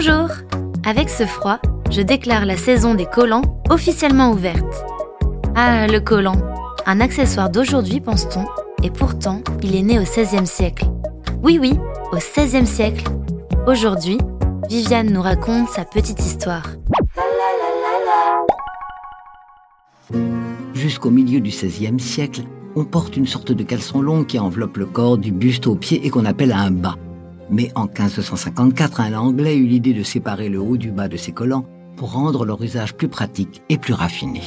Bonjour Avec ce froid, je déclare la saison des collants officiellement ouverte. Ah, le collant, un accessoire d'aujourd'hui pense-t-on, et pourtant il est né au XVIe siècle. Oui oui, au XVIe siècle. Aujourd'hui, Viviane nous raconte sa petite histoire. Jusqu'au milieu du XVIe siècle, on porte une sorte de caleçon long qui enveloppe le corps du buste au pied et qu'on appelle un bas. Mais en 1554, un Anglais eut l'idée de séparer le haut du bas de ses collants pour rendre leur usage plus pratique et plus raffiné.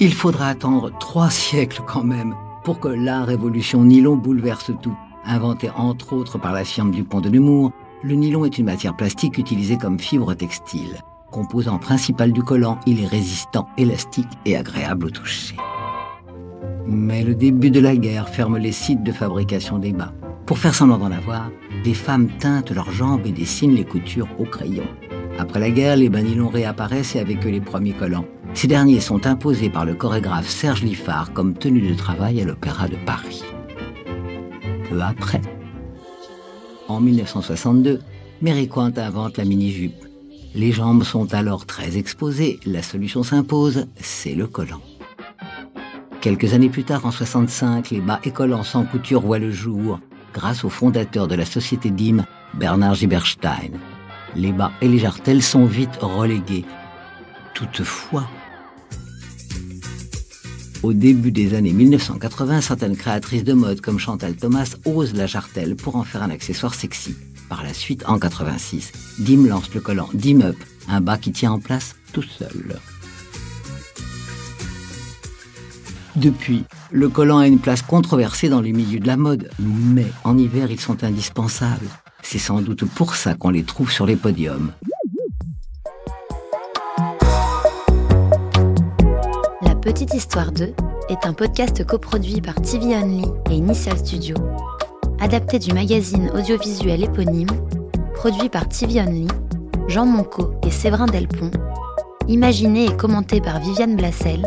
Il faudra attendre trois siècles quand même pour que la révolution nylon bouleverse tout. Inventé entre autres par la firme du Pont de Nemours, le nylon est une matière plastique utilisée comme fibre textile. Composant principal du collant, il est résistant, élastique et agréable au toucher. Mais le début de la guerre ferme les sites de fabrication des bas. Pour faire semblant d'en avoir, les femmes teintent leurs jambes et dessinent les coutures au crayon. Après la guerre, les bas nylons réapparaissent et avec eux les premiers collants. Ces derniers sont imposés par le chorégraphe Serge Liffard comme tenue de travail à l'Opéra de Paris. Peu après, en 1962, Mary Quant invente la mini-jupe. Les jambes sont alors très exposées, la solution s'impose, c'est le collant. Quelques années plus tard, en 65, les bas et collants sans couture voient le jour grâce au fondateur de la société DIM, Bernard Giberstein. Les bas et les jartelles sont vite relégués. Toutefois, au début des années 1980, certaines créatrices de mode comme Chantal Thomas osent la jartelle pour en faire un accessoire sexy. Par la suite, en 86, Dim lance le collant Dim Up, un bas qui tient en place tout seul. Depuis, le collant a une place controversée dans les milieux de la mode, mais en hiver, ils sont indispensables. C'est sans doute pour ça qu'on les trouve sur les podiums. La Petite Histoire 2 est un podcast coproduit par TV Only et Initial Studio, adapté du magazine audiovisuel éponyme, produit par TV Only, Jean Monco et Séverin Delpont, imaginé et commenté par Viviane Blassel